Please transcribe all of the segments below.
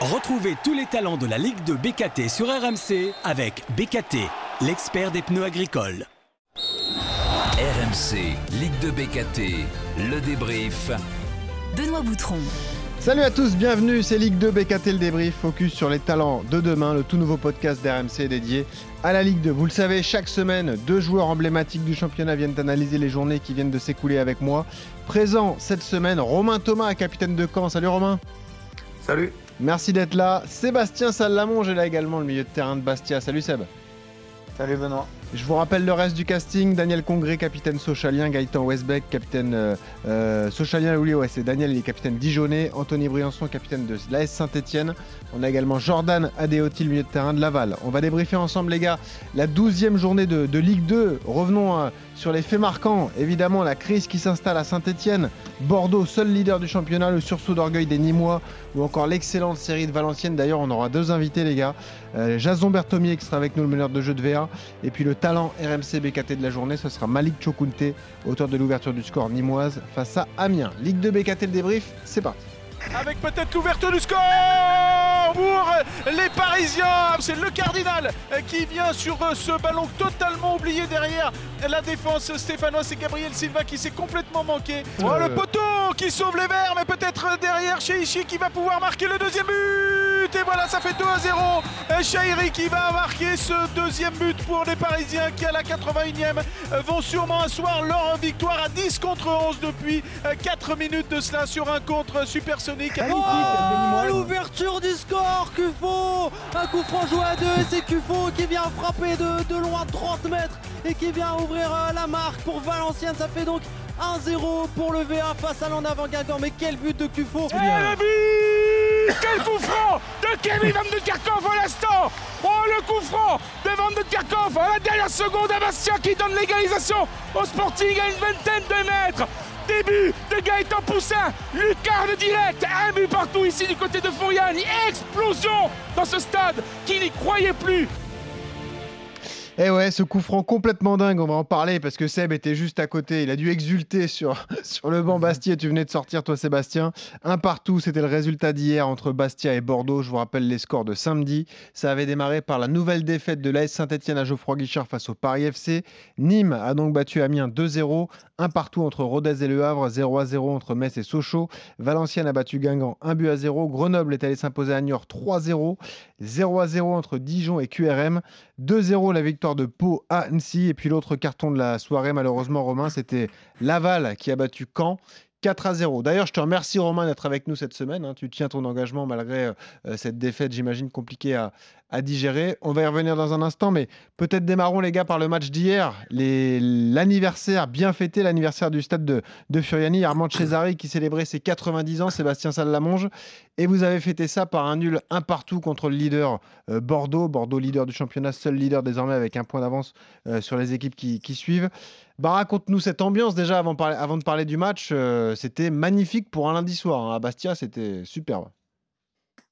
Retrouvez tous les talents de la Ligue de BKT sur RMC avec BKT, l'expert des pneus agricoles. RMC, Ligue de BKT, le débrief. Benoît Boutron. Salut à tous, bienvenue, c'est Ligue 2 BKT le débrief, focus sur les talents de demain, le tout nouveau podcast d'RMC dédié à la Ligue 2. Vous le savez, chaque semaine, deux joueurs emblématiques du championnat viennent analyser les journées qui viennent de s'écouler avec moi. Présent cette semaine, Romain Thomas, capitaine de Caen. Salut Romain. Salut. Merci d'être là. Sébastien Salamonge est là également, le milieu de terrain de Bastia. Salut Seb. Salut Benoît. Je vous rappelle le reste du casting. Daniel Congré, capitaine Socialien. Gaëtan Westbeck, capitaine euh, euh Socialien. Oui, ouais, c'est Daniel, il est capitaine Dijonais. Anthony Briançon, capitaine de l'AS Saint-Etienne. On a également Jordan Adéoti, le milieu de terrain de Laval. On va débriefer ensemble, les gars, la 12e journée de, Ligue 2. Revenons euh, sur les faits marquants. Évidemment, la crise qui s'installe à Saint-Etienne. Bordeaux, seul leader du championnat. Le sursaut d'orgueil des Nîmois. Ou encore l'excellente série de Valenciennes. D'ailleurs, on aura deux invités, les gars. Euh, Jason Bertomier qui sera avec nous, le meneur de jeu de VA. Et puis le talent RMC BKT de la journée, ce sera Malik Chokunte, auteur de l'ouverture du score nimoise face à Amiens. Ligue 2 BKT le débrief, c'est parti avec peut-être l'ouverture du score pour les Parisiens. C'est le Cardinal qui vient sur ce ballon totalement oublié derrière la défense stéphanoise. C'est Gabriel Silva qui s'est complètement manqué. Oh, le poteau qui sauve les Verts, mais peut-être derrière Cheichi qui va pouvoir marquer le deuxième but. Et voilà, ça fait 2 à 0. Chahiri qui va marquer ce deuxième but pour les Parisiens qui, à la 81e, vont sûrement asseoir leur victoire à 10 contre 11 depuis 4 minutes de cela sur un contre supersonique Oh, l'ouverture du score, Cufo Un coup franc joué à deux et c'est Cufo qui vient frapper de, loin 30 mètres et qui vient ouvrir euh, la marque pour Valenciennes. Ça fait donc 1-0 pour le VA face à l'en avant Guingamp. Mais quel but de Cufo eh, Quel coup franc de Kevin Van de Kerkhoff à l'instant. Oh le coup franc de Van de Kerkhoff à la dernière seconde à Bastien qui donne l'égalisation au Sporting à une vingtaine de mètres. Début de Gaëtan Poussin, lucarne direct, un but partout ici du côté de Fourian, explosion dans ce stade qui n'y croyait plus. Eh ouais, ce coup franc complètement dingue, on va en parler parce que Seb était juste à côté. Il a dû exulter sur, sur le banc Bastia. Tu venais de sortir, toi, Sébastien. Un partout, c'était le résultat d'hier entre Bastia et Bordeaux. Je vous rappelle les scores de samedi. Ça avait démarré par la nouvelle défaite de l'AS Saint-Etienne à Geoffroy Guichard face au Paris FC. Nîmes a donc battu Amiens 2-0. Un partout entre Rodez et Le Havre, 0-0 entre Metz et Sochaux. Valenciennes a battu Guingamp 1 but à 0. Grenoble est allé s'imposer à Niort 3-0. 0-0 entre Dijon et QRM. 2-0 la victoire de Pau à Annecy. Et puis l'autre carton de la soirée, malheureusement, Romain, c'était Laval qui a battu Caen. 4 à 0. D'ailleurs, je te remercie Romain d'être avec nous cette semaine. Hein. Tu tiens ton engagement malgré euh, cette défaite, j'imagine, compliquée à, à, digérer. On va y revenir dans un instant, mais peut-être démarrons les gars par le match d'hier. L'anniversaire, bien fêté, l'anniversaire du stade de, Furiani. Armand Cesari qui célébrait ses 90 ans, Sébastien Salamonge. Et vous avez fêté ça par un nul un partout contre le leader euh, Bordeaux. Bordeaux, leader du championnat, seul leader désormais avec un point d'avance sur les équipes qui, suivent. Bah, raconte-nous cette ambiance déjà avant, avant de parler du match. Euh, c'était magnifique pour un lundi soir. Hein. À Bastia, c'était superbe.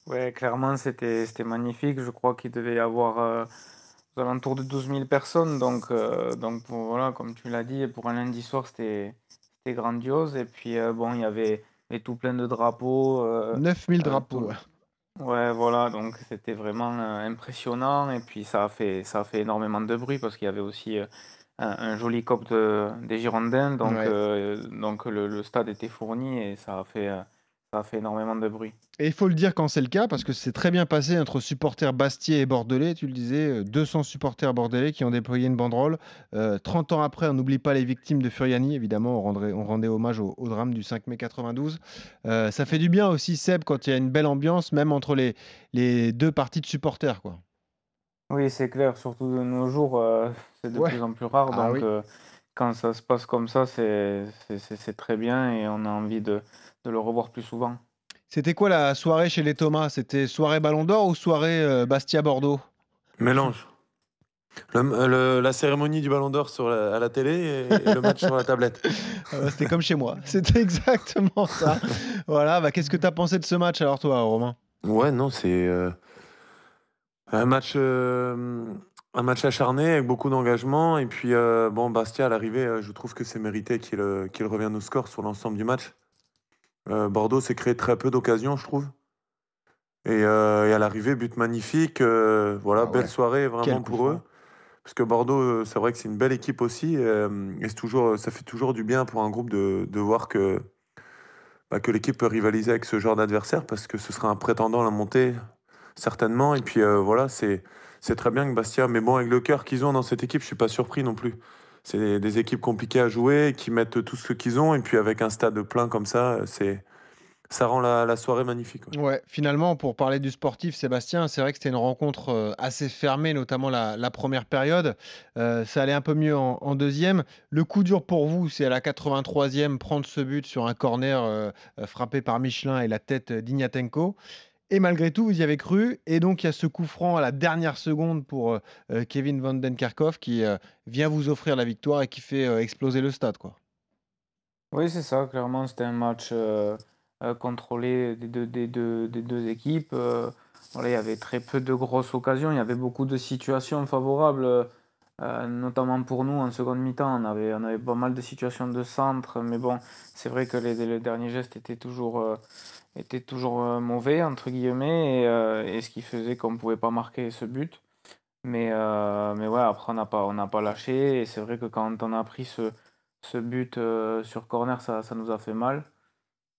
Ouais, clairement, c'était magnifique. Je crois qu'il devait y avoir euh, aux alentours de 12 000 personnes. Donc, euh, donc voilà, comme tu l'as dit, pour un lundi soir, c'était grandiose. Et puis, bon, il y avait tout plein de drapeaux. 9 000 drapeaux. Ouais, voilà, donc c'était vraiment impressionnant. Et puis, ça a, fait, ça a fait énormément de bruit parce qu'il y avait aussi un, joli cop des Girondins. Donc, euh, donc le, stade était fourni et ça a fait, euh, ça a fait énormément de bruit. Et il faut le dire quand c'est le cas, parce que c'est très bien passé entre supporters bastiais et bordelais. Tu le disais, 200 euh, supporters bordelais qui ont déployé une banderole. 30 ans après, on n'oublie pas les victimes de Furiani. Évidemment, on, rendrait, on rendait hommage au, drame du 5 mai 92. ça fait du bien aussi, Seb, quand il y a une belle ambiance, même entre les, les deux parties de supporters. Quoi. Oui, c'est clair, surtout de nos jours, euh, c'est de plus en plus rare. Ah donc, euh, quand ça se passe comme ça, c'est très bien et on a envie de, le revoir plus souvent. C'était quoi la soirée chez les Thomas? C'était soirée Ballon d'Or ou soirée euh, Bastia-Bordeaux Mélange. la cérémonie du Ballon d'Or à la télé et, le match sur la tablette. Ah c'était comme chez moi. C'était exactement ça. voilà. Bah, Qu'est-ce que tu as pensé de ce match alors, toi, Romain? Ouais, non, c'est. Un match, euh, un match acharné avec beaucoup d'engagement. Et puis, euh, bon, Bastia, à l'arrivée, euh, je trouve que c'est mérité qu'il qu'il revienne au score sur l'ensemble du match. Bordeaux s'est créé très peu d'occasions, je trouve. Et, à l'arrivée, but magnifique. voilà, ah belle soirée vraiment pour eux. Parce que Bordeaux, c'est vrai que c'est une belle équipe aussi. et toujours, ça fait toujours du bien pour un groupe de, de voir que, bah, que l'équipe peut rivaliser avec ce genre d'adversaire parce que ce sera un prétendant à la montée, certainement. Et puis voilà, c'est très bien que Bastia, mais bon, avec le cœur qu'ils ont dans cette équipe, je suis pas surpris non plus c'est des équipes compliquées à jouer, qui mettent tout ce qu'ils ont, et puis avec un stade plein comme ça, c'est ça rend la, soirée magnifique. Ouais. finalement, pour parler du sportif, Sébastien, c'est vrai que c'était une rencontre euh, assez fermée, notamment la, première période. Euh, ça allait un peu mieux en, deuxième. Le coup dur pour vous, c'est à la 83e prendre ce but sur un corner euh, frappé par Michelin et la tête d'Ignatenko. Et malgré tout, vous y avez cru. Et donc, il y a ce coup franc à la dernière seconde pour euh, euh, Kevin Van Den qui euh, vient vous offrir la victoire et qui fait exploser le stade. Quoi. Oui, c'est ça. Clairement, c'était un match contrôlé des deux, équipes. Voilà, il y avait très peu de grosses occasions. Il y avait beaucoup de situations favorables. notamment pour nous en seconde mi-temps, on avait, pas mal de situations de centre, mais bon, c'est vrai que les derniers gestes étaient toujours, était toujours euh, mauvais, entre guillemets, et, euh, ce qui faisait qu'on ne pouvait pas marquer ce but. Mais, euh, mais ouais, après, on n'a pas, pas lâché, et c'est vrai que quand on a pris ce, ce but sur corner, ça, ça nous a fait mal.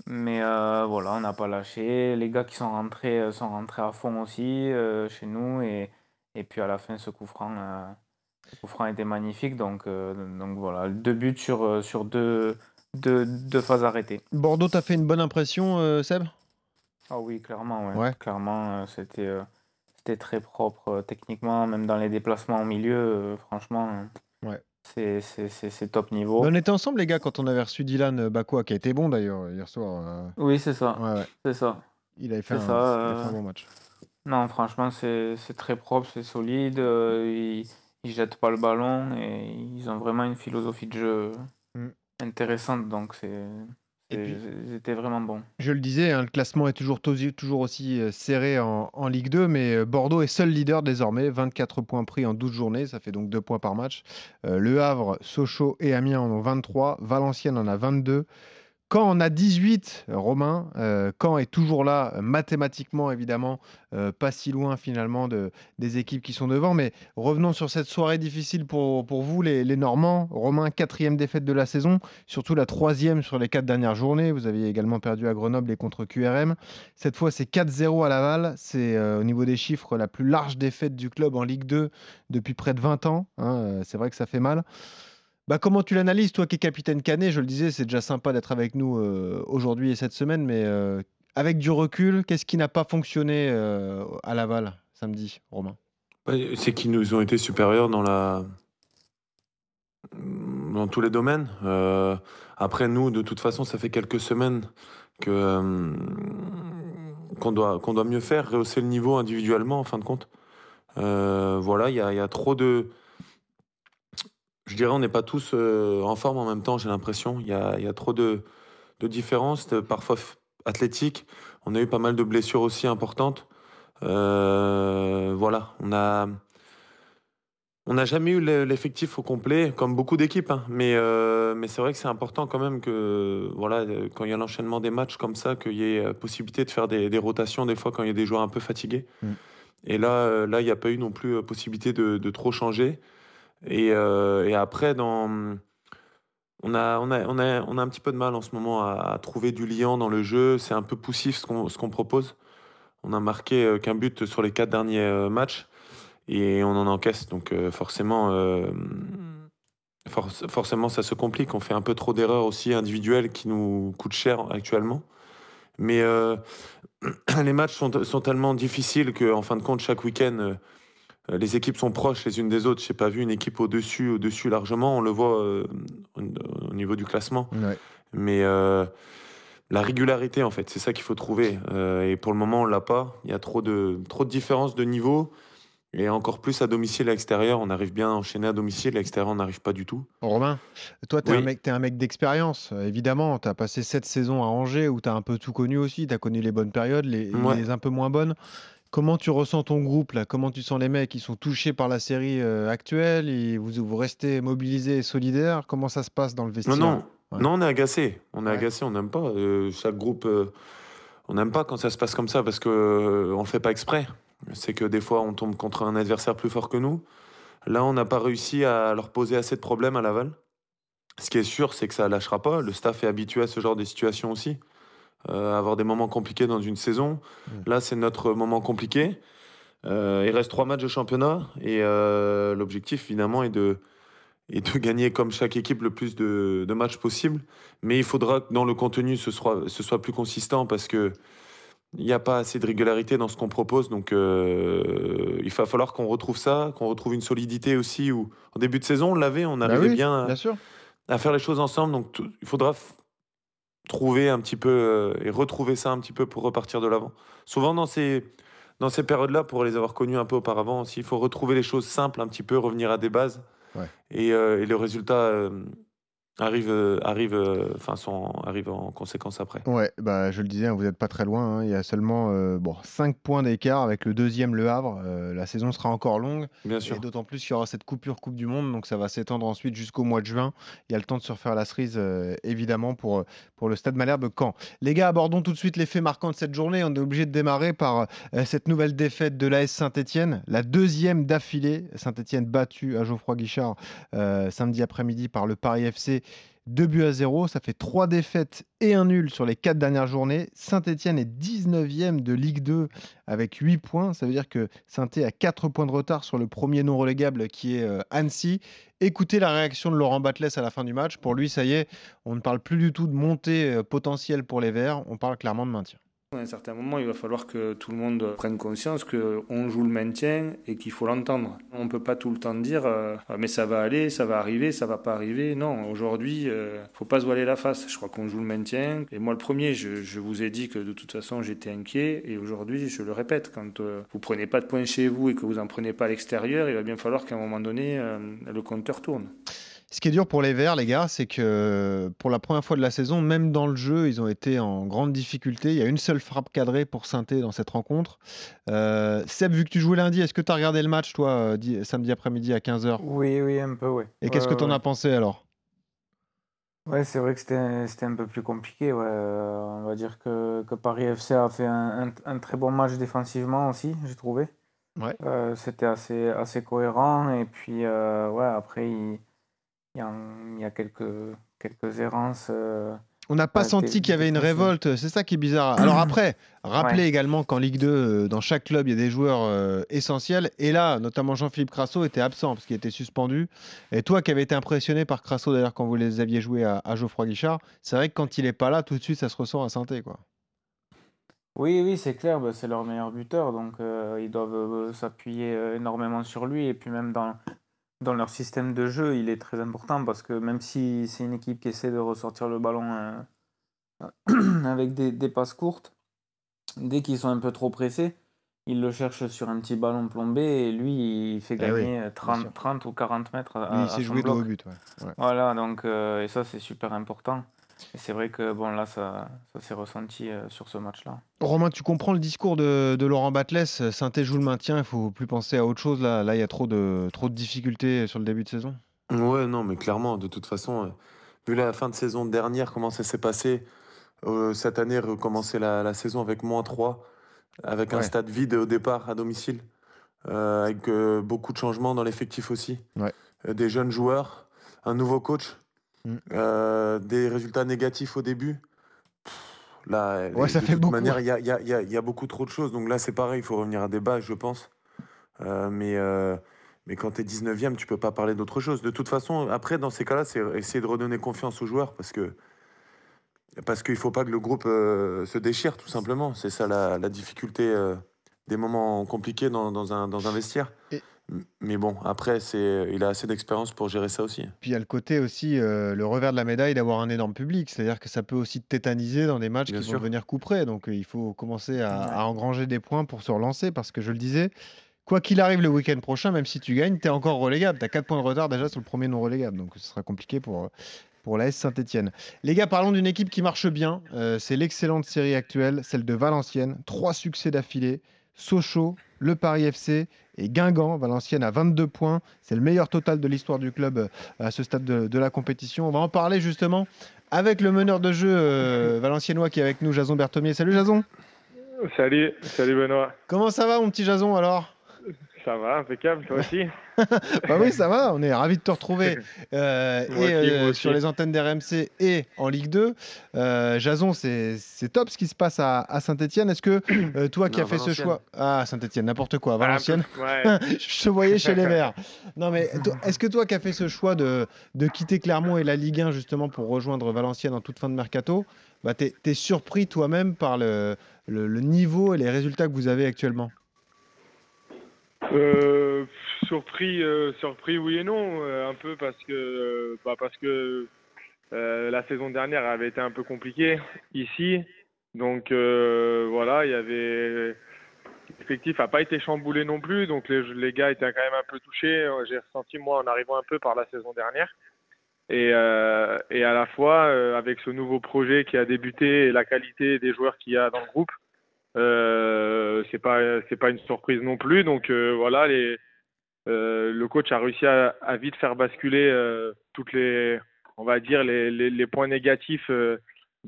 Mais voilà, on n'a pas lâché. Les gars qui sont rentrés sont rentrés à fond aussi chez nous. Et, et puis à la fin, ce coup franc, ce coup franc était magnifique. Donc, donc voilà, deux buts sur, sur deux, de, phases arrêtées. Bordeaux t'a fait une bonne impression, euh, Seb? Ah oui, clairement. Ouais. Clairement, euh, c'était euh, c'était très propre techniquement, même dans les déplacements au milieu. franchement, ouais. c'est top niveau. on était ensemble, les gars, quand on avait reçu Dylan Bakoua, qui a été bon d'ailleurs hier soir. Oui, c'est ça. C'est ça. Il avait fait, un, bon match. Non, franchement, c'est très propre, c'est solide. ils, ils jettent pas le ballon et ils ont vraiment une philosophie de jeu. Intéressante, donc c'est. C'était vraiment bon. Je le disais, hein, le classement est toujours, toujours aussi euh, serré en, Ligue 2, mais euh, Bordeaux est seul leader désormais, 24 points pris en 12 journées, ça fait donc 2 points par match. Euh, le Havre, Sochaux et Amiens en ont 23, Valenciennes en a 22, quand on a 18, Romain, euh, quand est toujours là, mathématiquement évidemment, euh, pas si loin finalement de, des équipes qui sont devant. Mais revenons sur cette soirée difficile pour, vous, les, Normands. Romain, quatrième défaite de la saison, surtout la troisième sur les quatre dernières journées. Vous aviez également perdu à Grenoble et contre QRM. Cette fois, c'est 4-0 à Laval. C'est euh, au niveau des chiffres la plus large défaite du club en Ligue 2 depuis près de 20 ans. Hein, c'est vrai que ça fait mal. Bah, comment tu l'analyses, toi qui es capitaine Canet? Je le disais, c'est déjà sympa d'être avec nous euh, aujourd'hui et cette semaine, mais euh, avec du recul, qu'est-ce qui n'a pas fonctionné euh, à Laval samedi, Romain? Bah, C'est qu'ils nous ont été supérieurs dans la dans tous les domaines. après, nous, de toute façon, ça fait quelques semaines que qu'on doit qu'on doit mieux faire, rehausser le niveau individuellement, en fin de compte. voilà, il y, y a trop de je dirais on n'est pas tous euh, en forme en même temps, j'ai l'impression. Il y a, trop de, différences, parfois athlétiques. On a eu pas mal de blessures aussi importantes. Euh, voilà, on a. On n'a jamais eu l'effectif au complet, comme beaucoup d'équipes, hein. mais, euh, mais c'est vrai que c'est important quand même que, voilà, quand il y a l'enchaînement des matchs comme ça, qu'il y ait possibilité de faire des, rotations des fois quand il y a des joueurs un peu fatigués. Mm. Et là, là, il n'y a pas eu non plus possibilité de trop changer. Euh, et, après, on, a, un petit peu de mal en ce moment à, trouver du liant dans le jeu. C'est un peu poussif ce qu'on propose. On a marqué euh, qu'un but sur les quatre derniers euh, matchs et on en encaisse. Donc forcément, forcément, ça se complique. On fait un peu trop d'erreurs aussi individuelles qui nous coûtent cher actuellement. Mais les matchs sont, tellement difficiles qu'en fin de compte, chaque week-end, les équipes sont proches les unes des autres. Je n'ai pas vu une équipe au-dessus, au-dessus largement. On le voit euh, au niveau du classement. Mais euh, la régularité, en fait, c'est ça qu'il faut trouver. et pour le moment, on l'a pas. Il y a trop de, trop de différences de niveau. Et encore plus à domicile et à l'extérieur, on arrive bien à enchaîner à domicile, à l'extérieur, on n'arrive pas du tout. Romain, toi, tu es, es, un mec d'expérience. Évidemment, tu as passé sept saisons à Angers où tu as un peu tout connu aussi. Tu as connu les bonnes périodes, les, les un peu moins bonnes. Comment tu ressens ton groupe là? Comment tu sens les mecs? Qui sont touchés par la série euh, actuelle? Et vous, vous restez mobilisés et solidaires? Comment ça se passe dans le vestiaire Non, non, non on est agacé. On est agacé, on n'aime pas. Euh, chaque groupe. Euh, on n'aime pas quand ça se passe comme ça parce qu'on ne fait pas exprès. C'est que des fois, on tombe contre un adversaire plus fort que nous. Là, on n'a pas réussi à leur poser assez de problèmes à Laval. Ce qui est sûr, c'est que ça ne lâchera pas. Le staff est habitué à ce genre de situation aussi. Euh, avoir des moments compliqués dans une saison. Mmh. Là, c'est notre moment compliqué. Euh, il reste trois matchs de championnat et euh, l'objectif, évidemment, est de, de gagner comme chaque équipe le plus de, matchs possible. Mais il faudra que dans le contenu, ce soit, ce soit plus consistant parce que il n'y a pas assez de régularité dans ce qu'on propose. Donc, il va falloir qu'on retrouve ça, qu'on retrouve une solidité aussi. Où, en début de saison, on l'avait, on bah arrivait bien, bien sûr à faire les choses ensemble. Donc il faudra trouver un petit peu euh, et retrouver ça un petit peu pour repartir de l'avant. Souvent dans ces, dans ces périodes-là, pour les avoir connues un peu auparavant aussi, il faut retrouver les choses simples un petit peu, revenir à des bases. Et, euh, et, le résultat euh, arrive, euh, arrive, euh, enfin, sont, arrive en conséquence après. Ouais, bah, je le disais, hein, vous n'êtes pas très loin. Hein. Il y a seulement euh, bon, 5 points d'écart avec le deuxième Le Havre. la saison sera encore longue. Bien sûr. Et d'autant plus qu'il y aura cette coupure Coupe du Monde, donc ça va s'étendre ensuite jusqu'au mois de juin. Il y a le temps de se refaire la cerise, évidemment, pour, pour le Stade Malherbe Caen. Les gars, abordons tout de suite les faits marquants de cette journée. On est obligé de démarrer par cette nouvelle défaite de l'AS Saint-Etienne, la deuxième d'affilée. Saint-Etienne battu à Geoffroy Guichard samedi après-midi par le Paris FC. 2 buts à 0, ça fait 3 défaites et un nul sur les 4 dernières journées. Saint-Etienne est 19e de Ligue 2 avec 8 points. Ça veut dire que saint a 4 points de retard sur le premier non relégable qui est euh, Annecy. Écoutez la réaction de Laurent Batles à la fin du match. Pour lui, ça y est, on ne parle plus du tout de montée euh, potentielle pour les Verts, on parle clairement de maintien. À un certain moment, il va falloir que tout le monde prenne conscience qu'on joue le maintien et qu'il faut l'entendre. On ne peut pas tout le temps dire euh, ah, mais ça va aller, ça va arriver, ça va pas arriver. Non, aujourd'hui, il euh, faut pas se voiler la face. Je crois qu'on joue le maintien. Et moi, le premier, je, vous ai dit que de toute façon, j'étais inquiet. Et aujourd'hui, je le répète, quand euh, vous prenez pas de points chez vous et que vous en prenez pas à l'extérieur, il va bien falloir qu'à un moment donné, le compteur tourne. Ce qui est dur pour les Verts, les gars, c'est que pour la première fois de la saison, même dans le jeu, ils ont été en grande difficulté. Il y a une seule frappe cadrée pour Sainté dans cette rencontre. Euh, Seb, vu que tu jouais lundi, est-ce que tu as regardé le match, toi, euh, samedi après-midi à 15h Oui, oui, un peu, oui. Et qu'est-ce que tu en as pensé alors? Ouais, c'est vrai que c'était un peu plus compliqué. Ouais. Euh, on va dire que, que Paris FC a fait un, un, très bon match défensivement aussi, j'ai trouvé. Ouais. c'était assez, assez cohérent. Et puis, ouais, après, il il y a, quelques, quelques errances. Euh, on n'a pas senti qu'il y avait une révolte, c'est ça qui est bizarre. Alors après, rappelez également qu'en Ligue 2, euh, dans chaque club, il y a des joueurs euh, essentiels. Et là, notamment Jean-Philippe Crasso était absent parce qu'il était suspendu. Et toi qui avais été impressionné par Crasso d'ailleurs quand vous les aviez joués à, Geoffroy Guichard, c'est vrai que quand il n'est pas là, tout de suite, ça se ressent à Sainté. Quoi. Oui, oui, c'est clair, bah, c'est leur meilleur buteur, donc ils doivent s'appuyer énormément sur lui. Et puis même dans, dans leur système de jeu, il est très important parce que même si c'est une équipe qui essaie de ressortir le ballon euh, avec des, passes courtes, dès qu'ils sont un peu trop pressés, ils le cherchent sur un petit ballon plombé et lui, il fait eh gagner 30, 30, ou 40 mètres à, il s'est joué au but. Voilà, donc, euh, et ça, c'est super important. Et c'est vrai que bon, là, ça, ça s'est ressenti euh, sur ce match-là. Romain, tu comprends le discours de, de Laurent Batles saint joue le maintien, il faut plus penser à autre chose. Là, là il y a trop de, trop de difficultés sur le début de saison. Ouais, non, mais clairement, de toute façon, euh, vu la fin de saison dernière, comment ça s'est passé, euh, cette année, recommencer la, la, saison avec moins 3, avec un stade vide au départ à domicile, avec beaucoup de changements dans l'effectif aussi, des jeunes joueurs, un nouveau coach. Mm. Euh, des résultats négatifs au début. là, ouais, ça de fait toute manière, il y a, y, a, y a, beaucoup trop de choses. Donc là, c'est pareil, il faut revenir à des bases, je pense. Euh, mais, euh, mais quand tu es 19e, tu peux pas parler d'autre chose. De toute façon, après, dans ces cas-là, c'est essayer de redonner confiance aux joueurs parce que parce qu'il faut pas que le groupe se déchire, tout simplement. C'est ça la, la difficulté des moments compliqués dans, dans, un, dans un vestiaire. Mais bon, après, c'est, il a assez d'expérience pour gérer ça aussi. Puis il y a le côté aussi, euh, le revers de la médaille d'avoir un énorme public. C'est-à-dire que ça peut aussi te tétaniser dans des matchs qui vont devenir coup Donc euh, il faut commencer à, engranger des points pour se relancer. Parce que je le disais, quoi qu'il arrive le week-end prochain, même si tu gagnes, tu es encore relégable. Tu as 4 points de retard déjà sur le premier non relégable. Donc ce sera compliqué pour, pour l'AS Saint-Etienne. Les gars, parlons d'une équipe qui marche bien. Euh, c'est l'excellente série actuelle, celle de Valenciennes. Trois succès d'affilée Sochaux, le Paris FC et Guingamp. Valenciennes a 22 points. C'est le meilleur total de l'histoire du club euh, à ce stade de, la compétition. On va en parler justement avec le meneur de jeu euh, valenciennois qui est avec nous, Jason Berthomier. Salut Jason. Salut, salut Benoît. Comment ça va mon petit Jason alors? Ça va, impeccable, toi aussi Bah oui, ça va, on est ravis de te retrouver euh, et, euh, sur les antennes d'RMC et en Ligue 2. Euh, Jason, c'est top ce qui se passe à, Saint-Etienne. Est-ce que toi qui as fait ce choix. Ah, Saint-Etienne, n'importe quoi, Valenciennes. Je te voyais chez les Verts. Non, mais est-ce que toi qui as fait ce choix de, de quitter Clermont et la Ligue 1 justement pour rejoindre Valenciennes en toute fin de mercato, bah, tu es, surpris toi-même par le, le niveau et les résultats que vous avez actuellement? Euh, surpris, euh, surpris oui et non, euh, un peu parce que, bah parce que la saison dernière avait été un peu compliquée ici, donc voilà, il y avait l'effectif n'a pas été chamboulé non plus, donc les, les, gars étaient quand même un peu touchés. J'ai ressenti moi en arrivant un peu par la saison dernière. Et, et à la fois avec ce nouveau projet qui a débuté et la qualité des joueurs qu'il y a dans le groupe, euh, c'est pas c'est pas une surprise non plus. Donc euh, voilà, les, euh, le coach a réussi à, vite faire basculer toutes les on va dire les, les, points négatifs de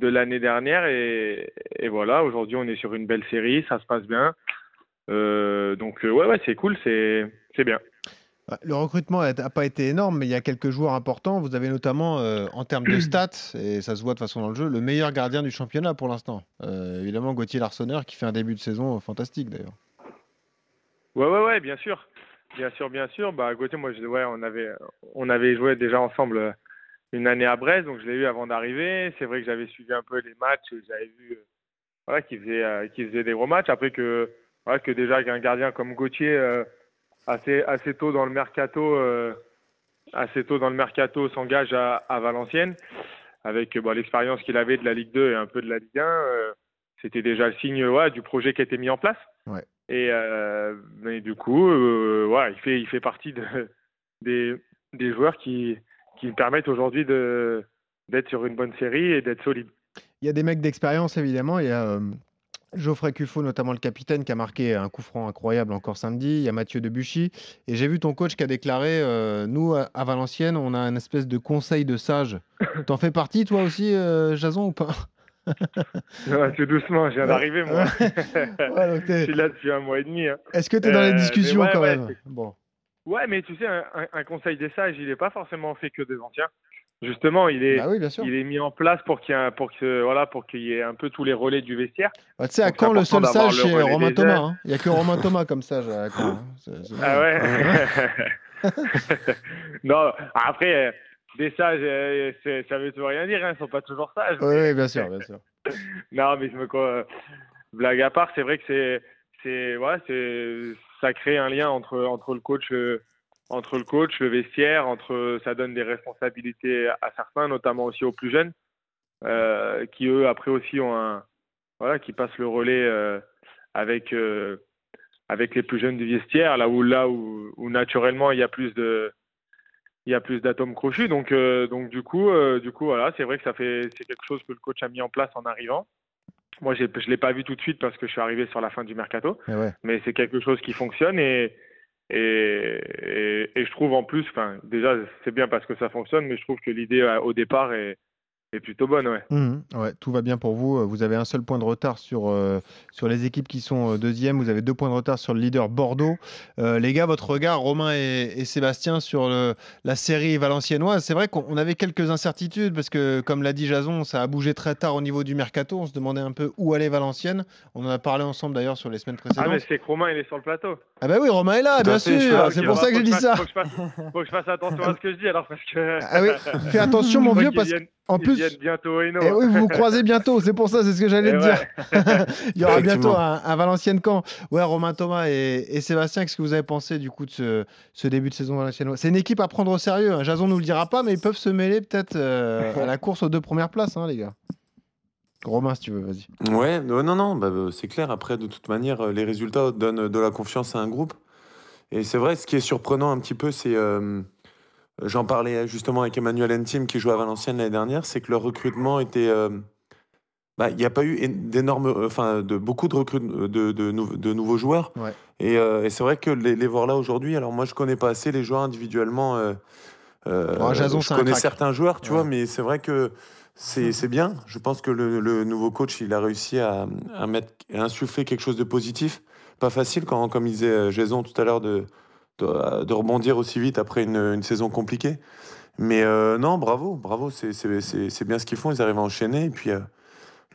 l'année dernière et, et voilà aujourd'hui on est sur une belle série, ça se passe bien. donc ouais ouais c'est cool, c'est c'est bien. Le recrutement n'a pas été énorme, mais il y a quelques joueurs importants. Vous avez notamment, euh, en termes de stats, et ça se voit de façon dans le jeu, le meilleur gardien du championnat pour l'instant. Euh, évidemment, Gauthier Larsonneur, qui fait un début de saison fantastique d'ailleurs. Ouais, ouais, ouais, bien sûr. Bien sûr, bien sûr. Bah, Gauthier, moi, je, ouais, on, avait, on avait joué déjà ensemble euh, une année à Brest, donc je l'ai eu avant d'arriver. C'est vrai que j'avais suivi un peu les matchs j'avais vu voilà, qu'il faisait, faisait des gros matchs. Après que, voilà, que déjà qu'un gardien comme Gauthier assez, assez tôt dans le mercato, euh, assez tôt dans le mercato s'engage à, à, Valenciennes avec bon, l'expérience qu'il avait de la Ligue 2 et un peu de la Ligue 1. Euh, c'était déjà le signe ouais, du projet qui a été mis en place. Ouais. Et euh, mais du coup, ouais, il fait, il fait partie de, des, des joueurs qui, qui permettent aujourd'hui d'être sur une bonne série et d'être solide. Il y a des mecs d'expérience évidemment. Il y a Geoffrey Cuffo, notamment le capitaine, qui a marqué un coup franc incroyable encore samedi. Il y a Mathieu Debuchy. Et j'ai vu ton coach qui a déclaré euh, Nous, à Valenciennes, on a un espèce de conseil de sage. T'en fais partie, toi aussi, euh, Jason, ou pas? C'est doucement, je viens d'arriver, moi. je suis là depuis un mois et demi. Hein. Est-ce que tu es dans les euh, discussions quand même? bon. Ouais, mais tu sais, un, un, conseil des sages, il n'est pas forcément fait que des anciens. Justement, il est, bah il est mis en place pour qu'il y ait, pour que, voilà, pour qu'il y ait un peu tous les relais du vestiaire. Bah, tu sais, à quand le seul sage, c'est Romain Thomas. Hein. Il n'y a que Romain Thomas comme sage à Caen. Hein. Ah ouais Non, après, des sages, euh, ça veut tout rien dire, hein. ils ne sont pas toujours sages. Oui, bien sûr, bien sûr. non, mais je me quoi, blague à part, c'est vrai que c'est, c'est, ouais, c'est, ça crée un lien entre, entre le coach. Euh, entre le coach, le vestiaire, entre ça donne des responsabilités à certains, notamment aussi aux plus jeunes, euh, qui eux après aussi ont un voilà, qui passent le relais euh, avec euh, avec les plus jeunes du vestiaire, là où là où, où naturellement il y a plus de il y a plus d'atomes crochus, donc donc du coup du coup voilà, c'est vrai que ça fait c'est quelque chose que le coach a mis en place en arrivant. Moi, je ne l'ai pas vu tout de suite parce que je suis arrivé sur la fin du mercato, eh mais c'est quelque chose qui fonctionne et, et, et, je trouve en plus, enfin, déjà, c'est bien parce que ça fonctionne, mais je trouve que l'idée euh, au départ est, est plutôt bonne, ouais. Mmh, ouais. Tout va bien pour vous. Vous avez un seul point de retard sur, euh, sur les équipes qui sont euh, deuxième. Vous avez deux points de retard sur le leader Bordeaux. Euh, les gars, votre regard, Romain et, Sébastien, sur la série valenciennoise. C'est vrai qu'on avait quelques incertitudes parce que, comme l'a dit Jason, ça a bougé très tard au niveau du mercato. On se demandait un peu où allait Valenciennes. On en a parlé ensemble d'ailleurs sur les semaines précédentes. Ah, mais c'est que Romain, il est sur le plateau. Ah, bah oui, Romain est là, bien sûr. C'est pour ça que j'ai dit ça. Faut que, faut que, je fasse attention à ce que je dis alors parce que. Ah oui, fais attention, mon vieux, parce que. En plus, bientôt et eh oui, vous vous croisez bientôt, c'est pour ça, c'est ce que j'allais te dire. Il y aura bientôt un, Valenciennes camp. Ouais, Romain Thomas et, Sébastien, qu'est-ce que vous avez pensé du coup de ce, début de saison valenciennois? C'est une équipe à prendre au sérieux. Hein. Jason nous le dira pas, mais ils peuvent se mêler peut-être euh, à la course aux deux premières places, hein, les gars. Romain, si tu veux, vas-y. Ouais, non, non, bah, bah, c'est clair. Après, de toute manière, les résultats donnent de la confiance à un groupe. Et c'est vrai, ce qui est surprenant un petit peu, c'est. Euh, J'en parlais justement avec Emmanuel Entim qui joue à Valenciennes l'année dernière, c'est que leur recrutement était, euh, bah, il n'y a pas eu d'énormes, enfin, de beaucoup de recrues de, de, de, nouveaux joueurs. Et, et c'est vrai que les, les voir là aujourd'hui, alors moi je connais pas assez les joueurs individuellement. Jason, je connais certains joueurs, tu vois, mais c'est vrai que c'est bien. Je pense que le, nouveau coach, il a réussi à, mettre, à insuffler quelque chose de positif. Pas facile, quand, comme disait euh, Jason tout à l'heure, de, de, rebondir aussi vite après une, saison compliquée. Mais euh, non, bravo, bravo, c'est bien ce qu'ils font. Ils arrivent à enchaîner. Et puis, euh,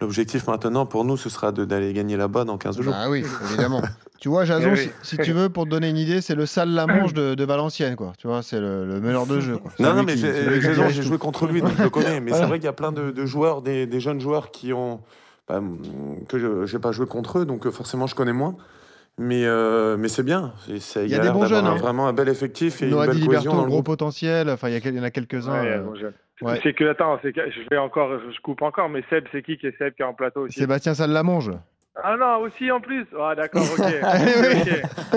L'objectif maintenant pour nous, ce sera d'aller gagner là-bas dans 15 jours. Ah oui, évidemment. tu vois, Jason, eh si, tu veux, pour te donner une idée, c'est le sale Lamange de, de Valenciennes, quoi. Tu vois, c'est le, le meneur de jeu. Quoi. Non, non, mais Jason, j'ai joué contre lui, donc je le connais. Mais c'est vrai qu'il y a plein de, joueurs, des, des, jeunes joueurs qui ont. Bah, que je n'ai pas joué contre eux, donc euh, forcément, je connais moins. Mais, euh, mais c'est bien. Il y a, des bons jeunes. Hein. Vraiment un bel effectif et une belle cohésion. Dans le gros potentiel. Enfin, il y, en a quelques-uns. Ouais, euh... C'est que, attends, je vais encore, je coupe encore, mais Seb, c'est qui qui est Seb qui est en plateau aussi? Sébastien Salamange. Ah non, aussi en plus Ah d'accord, ok.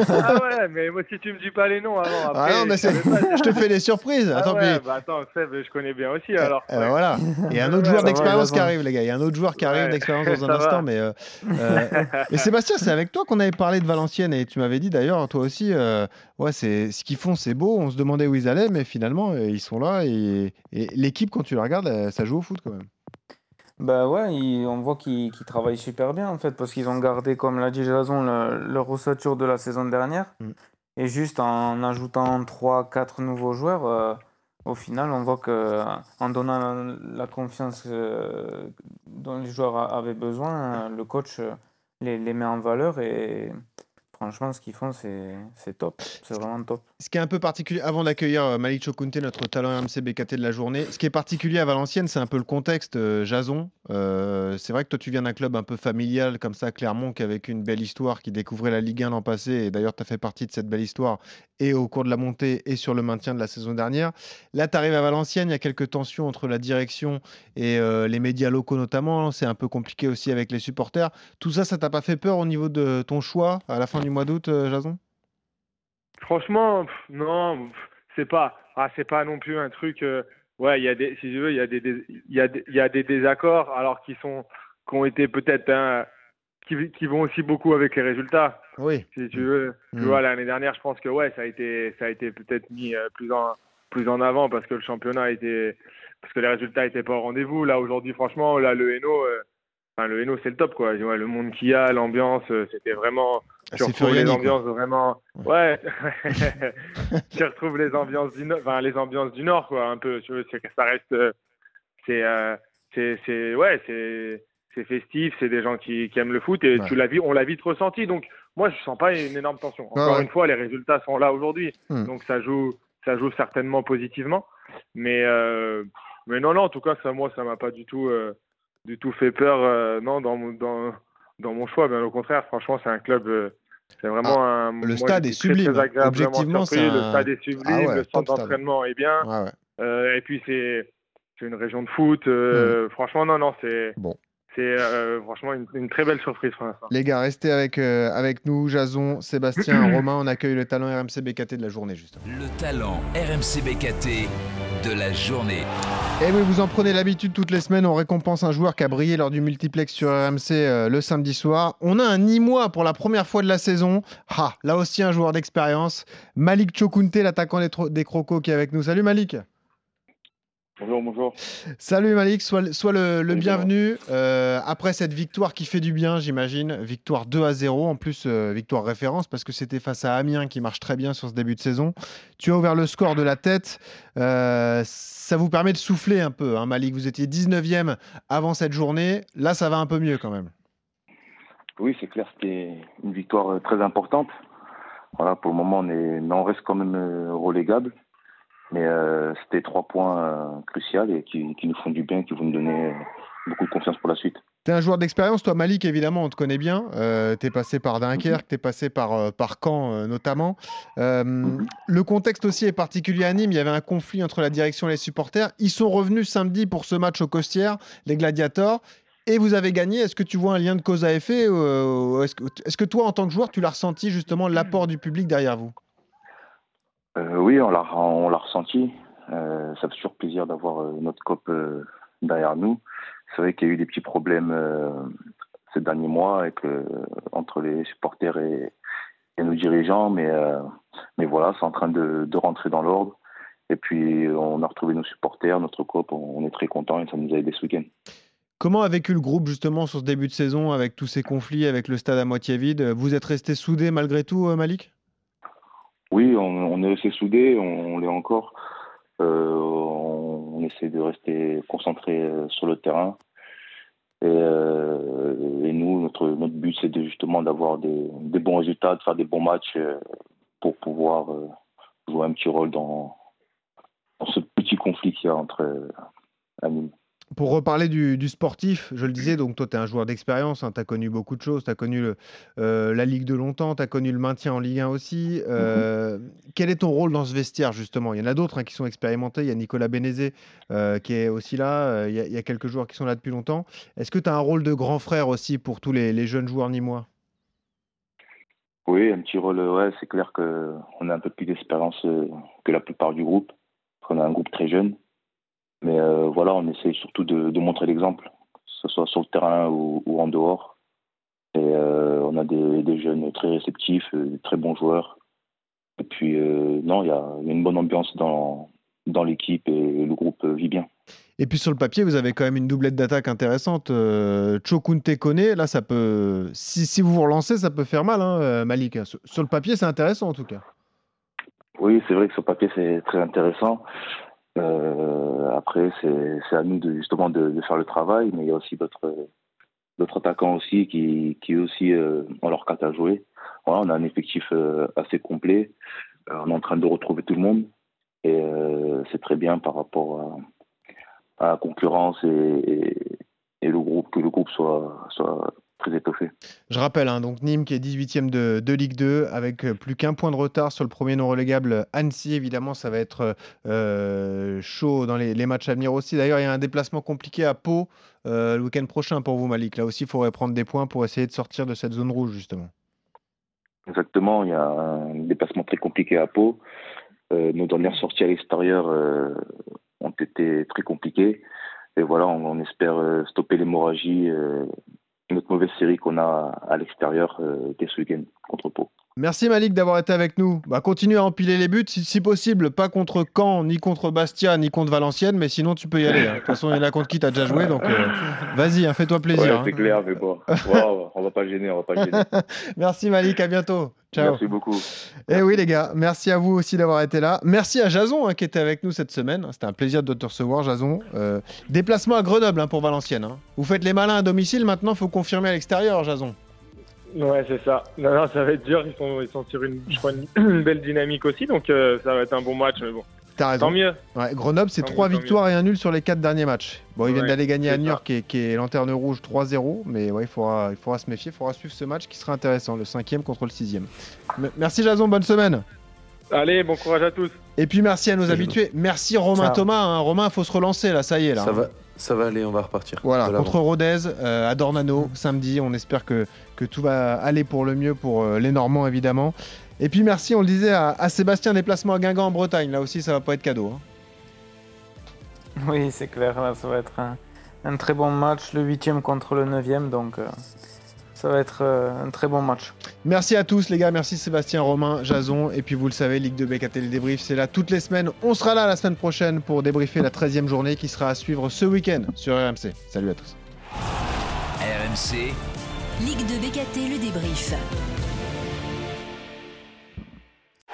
ah ouais, mais moi si tu me dis pas les noms avant. Après, ah non, mais je te fais des surprises. Ah attends, ouais, bah attends, Seb, je connais bien aussi eh, alors. Eh ben voilà. Il y a un autre joueur d'expérience qui arrive, les gars. Il y a un autre joueur qui arrive d'expérience dans un instant. Mais, euh, euh, mais Sébastien, c'est avec toi qu'on avait parlé de Valenciennes et tu m'avais dit d'ailleurs, toi aussi, euh, ouais, c'est ce qu'ils font, c'est beau. On se demandait où ils allaient, mais finalement, ils sont là et, et l'équipe, quand tu la regardes, ça joue au foot quand même. Bah ouais, on voit qu'ils travaillent super bien en fait, parce qu'ils ont gardé, comme l'a dit Jason, le, leur ossature de la saison dernière. Mm. Et juste en ajoutant 3-4 nouveaux joueurs, euh, au final, on voit que en donnant la, confiance euh, dont les joueurs avaient besoin, le coach les, les met en valeur et Franchement, ce qu'ils font, c'est top. C'est vraiment top. Ce qui est un peu particulier, avant d'accueillir euh, Malik Chokunte, notre talent RMC BKT de la journée, ce qui est particulier à Valenciennes, c'est un peu le contexte. Euh, Jason, euh, c'est vrai que toi, tu viens d'un club un peu familial comme ça, Clermont, qui avait une belle histoire, qui découvrait la Ligue 1 l'an passé. Et d'ailleurs, tu as fait partie de cette belle histoire et au cours de la montée et sur le maintien de la saison dernière. Là, tu arrives à Valenciennes, il y a quelques tensions entre la direction et les médias locaux notamment. C'est un peu compliqué aussi avec les supporters. Tout ça, ça t'a pas fait peur au niveau de ton choix à la fin du mois d'août, euh, Jason? Franchement, non, c'est pas, ah, c'est pas non plus un truc. Euh, ouais, il y a des, si je veux, il y a des, il y a, il y a des désaccords, alors qui sont, qui ont été peut-être un, qui, qui, vont aussi beaucoup avec les résultats. Oui. Si tu veux, tu mm. vois l'année dernière, je pense que ouais, ça a été, ça a été peut-être mis euh, plus en, plus en avant parce que le championnat était, parce que les résultats étaient pas au rendez-vous. Là aujourd'hui, franchement, là le Hainaut, enfin le Hainaut c'est le top quoi. le monde qu'il y a, l'ambiance, c'était vraiment tu retrouves les ambiances vraiment. Ouais. tu retrouves les ambiances du Nord, enfin les ambiances du Nord, quoi, un peu. Tu veux, c'est que ça reste. Euh, euh, c'est, c'est, ouais, c'est, c'est festif. C'est des gens qui, qui aiment le foot et tu l'as on l'a vite ressenti. Donc moi, je sens pas une énorme tension. Encore une fois, les résultats sont là aujourd'hui, hmm. donc ça joue, ça joue certainement positivement. Mais, euh, mais non, non. En tout cas, ça, moi, ça m'a pas du tout, du tout fait peur. non, dans, dans dans mon choix. Bien au contraire, franchement, c'est un club. Euh, c'est vraiment ah, un. Le stade est sublime. Objectivement, c'est Le stade est sublime. Ah le centre d'entraînement est bien. Euh, et puis, c'est une région de foot. Euh, hmm. Franchement, non, non, c'est. Bon. C'est franchement une, très belle surprise pour l'instant. Les gars, restez avec, avec nous, Jason, Sébastien, Romain. On accueille le talent RMC BKT de la journée, justement. Le talent RMC BKT de la journée. Et eh oui, vous en prenez l'habitude toutes les semaines, on récompense un joueur qui a brillé lors du multiplex sur RMC euh, le samedi soir. On a un Nîmois pour la première fois de la saison. Ah, là aussi un joueur d'expérience. Malik Chokunte, l'attaquant des, Crocos qui est avec nous. Salut Malik. Bonjour, bonjour. Salut Malik, sois, le, bienvenu. Euh, après cette victoire qui fait du bien, j'imagine, victoire 2 à 0, en plus euh, victoire référence parce que c'était face à Amiens qui marche très bien sur ce début de saison. Tu as ouvert le score de la tête. Euh, ça vous permet de souffler un peu, hein, Malik. Vous étiez 19e avant cette journée. Là, ça va un peu mieux quand même. Oui, c'est clair, c'était une victoire très importante. Voilà, pour le moment, on, est, on reste quand même relégable. Mais euh, c'était trois points euh, cruciaux et qui, nous font du bien, qui vont nous donner beaucoup de confiance pour la suite. Tu es un joueur d'expérience, toi Malik, évidemment, on te connaît bien. Euh, tu es passé par Dunkerque, mhm. tu es passé par, par Caen notamment. Mhm. Le contexte aussi est particulier à Nîmes. Il y avait un conflit entre la direction et les supporters. Ils sont revenus samedi pour ce match au Costières, les Gladiators. Et vous avez gagné. Est-ce que tu vois un lien de cause à effet Est-ce que, est que toi, en tant que joueur, tu l'as ressenti justement l'apport du public derrière vous? Euh, oui, on l'a, ressenti. Euh, ça fait toujours plaisir d'avoir euh, notre COP derrière nous. c'est vrai qu'il y a eu des petits problèmes ces derniers mois entre les supporters et, nos dirigeants, mais, mais voilà, c'est en train de, rentrer dans l'ordre. Et puis, on a retrouvé nos supporters, notre COP, on est très content et ça nous a aidé ce week-end. Comment a vécu le groupe justement sur ce début de saison avec tous ces conflits, avec le stade à moitié vide? Vous êtes resté soudé malgré tout, Malik? Oui, on, est resté soudé, on, l'est encore. Euh, on, essaie de rester concentré euh, sur le terrain. Euh, et, nous, notre, notre but, c'est justement d'avoir des, bons résultats, de faire des bons matchs pour pouvoir jouer un petit rôle dans, dans ce petit conflit qu'il y a entre amis. Pour reparler du, sportif, je le disais, donc toi, tu es un joueur d'expérience, hein, tu as connu beaucoup de choses, tu as connu euh, la Ligue de longtemps, tu as connu le maintien en Ligue 1 aussi. Euh, quel est ton rôle dans ce vestiaire, justement? Il y en a d'autres hein, qui sont expérimentés, il y a Nicolas Bénézé euh, qui est aussi là, il y, a, quelques joueurs qui sont là depuis longtemps. Est-ce que tu as un rôle de grand frère aussi pour tous les, jeunes joueurs nîmois? Oui, un petit rôle, ouais, c'est clair qu'on a un peu plus d'expérience que la plupart du groupe, On a un groupe très jeune. Mais euh, voilà, on essaie surtout de, montrer l'exemple, que ce soit sur le terrain ou, en dehors. Et euh, on a des, jeunes très réceptifs, euh, des très bons joueurs. Et puis, non, il y, a une bonne ambiance dans, dans l'équipe et le groupe vit bien. Et puis sur le papier, vous avez quand même une doublette d'attaque intéressante. Euh, Chokunte Kone, là, ça peut. Si, si, vous vous relancez, ça peut faire mal, hein, Malik. Sur, le papier, c'est intéressant en tout cas. Oui, c'est vrai que sur le papier, c'est très intéressant. Euh, après, c'est à nous de, justement de, faire le travail, mais il y a aussi d'autres attaquants aussi qui, qui aussi euh, ont leur carte à jouer. Voilà, on a un effectif euh, assez complet. on est en train de retrouver tout le monde et c'est très bien par rapport à, la concurrence et, et, le groupe que le groupe soit soit très étoffé. Je rappelle, hein, donc Nîmes qui est 18e de, de, Ligue 2 avec euh, plus qu'un point de retard sur le premier non relégable Annecy. Évidemment, ça va être euh, chaud dans les, matchs à venir aussi. D'ailleurs, il y a un déplacement compliqué à Pau euh, le week-end prochain pour vous, Malik. Là aussi, il faudrait prendre des points pour essayer de sortir de cette zone rouge, justement. Exactement, il y a un déplacement très compliqué à Pau. nos dernières sorties à l'extérieur ont été très compliquées. Et voilà, on, on espère stopper l'hémorragie notre mauvaise série qu'on a à l'extérieur euh, dès ce week-end contre Pau. Merci Malik d'avoir été avec nous. Bah, continue à empiler les buts si, possible, pas contre Caen, ni contre Bastia, ni contre Valenciennes, mais sinon tu peux y aller. Hein. De toute façon, il y en a contre qui t'as déjà joué, donc euh, vas-y, hein, fais-toi plaisir. Hein. C'est clair, mais bon, on va pas gêner, on va pas gêner. Merci Malik, à bientôt. Ciao. Merci beaucoup. Et eh oui les gars, merci à vous aussi d'avoir été là. Merci à Jason qui était avec nous cette semaine. C'était un plaisir de te recevoir Jason. Euh, déplacement à Grenoble pour Valenciennes. Vous faites les malins à domicile, maintenant il faut confirmer à l'extérieur Jason. Ouais, c'est ça. Non, non, ça va être dur. Ils sont, ils sont sur une, je crois, une, belle dynamique aussi, donc euh, ça va être un bon match. Mais bon, T'as raison. Tant mieux. Ouais, Grenoble, c'est trois victoires et un nul sur les quatre derniers matchs. Bon, ils viennent d'aller gagner à New York, qui est, lanterne rouge 3-0, mais ouais, il faudra, il faudra se méfier, il faudra suivre ce match qui sera intéressant, le cinquième contre le sixième. merci Jason, bonne semaine. Allez, bon courage à tous. Et puis merci à nos habitués. Merci Romain Thomas. Hein. Romain, faut se relancer là, ça y est là. Ça va. Ça va aller, on va repartir. Voilà, contre Rodez euh, à Dornano samedi. On espère que, que tout va aller pour le mieux pour euh, les Normands évidemment. Et puis merci, on le disait, à, Sébastien, déplacement à Guingamp en Bretagne. Là aussi, ça va pas être cadeau. Hein. Oui, c'est clair, ça va être un, très bon match, le 8 contre le 9 donc euh, ça va être euh, un très bon match. Merci à tous les gars, merci Sébastien, Romain, Jason, et puis vous le savez, Ligue de BKT, le débrief, c'est là toutes les semaines. On sera là la semaine prochaine pour débriefer la 13e journée qui sera à suivre ce week-end sur RMC. Salut à tous. RMC. Ligue de BKT, le débrief.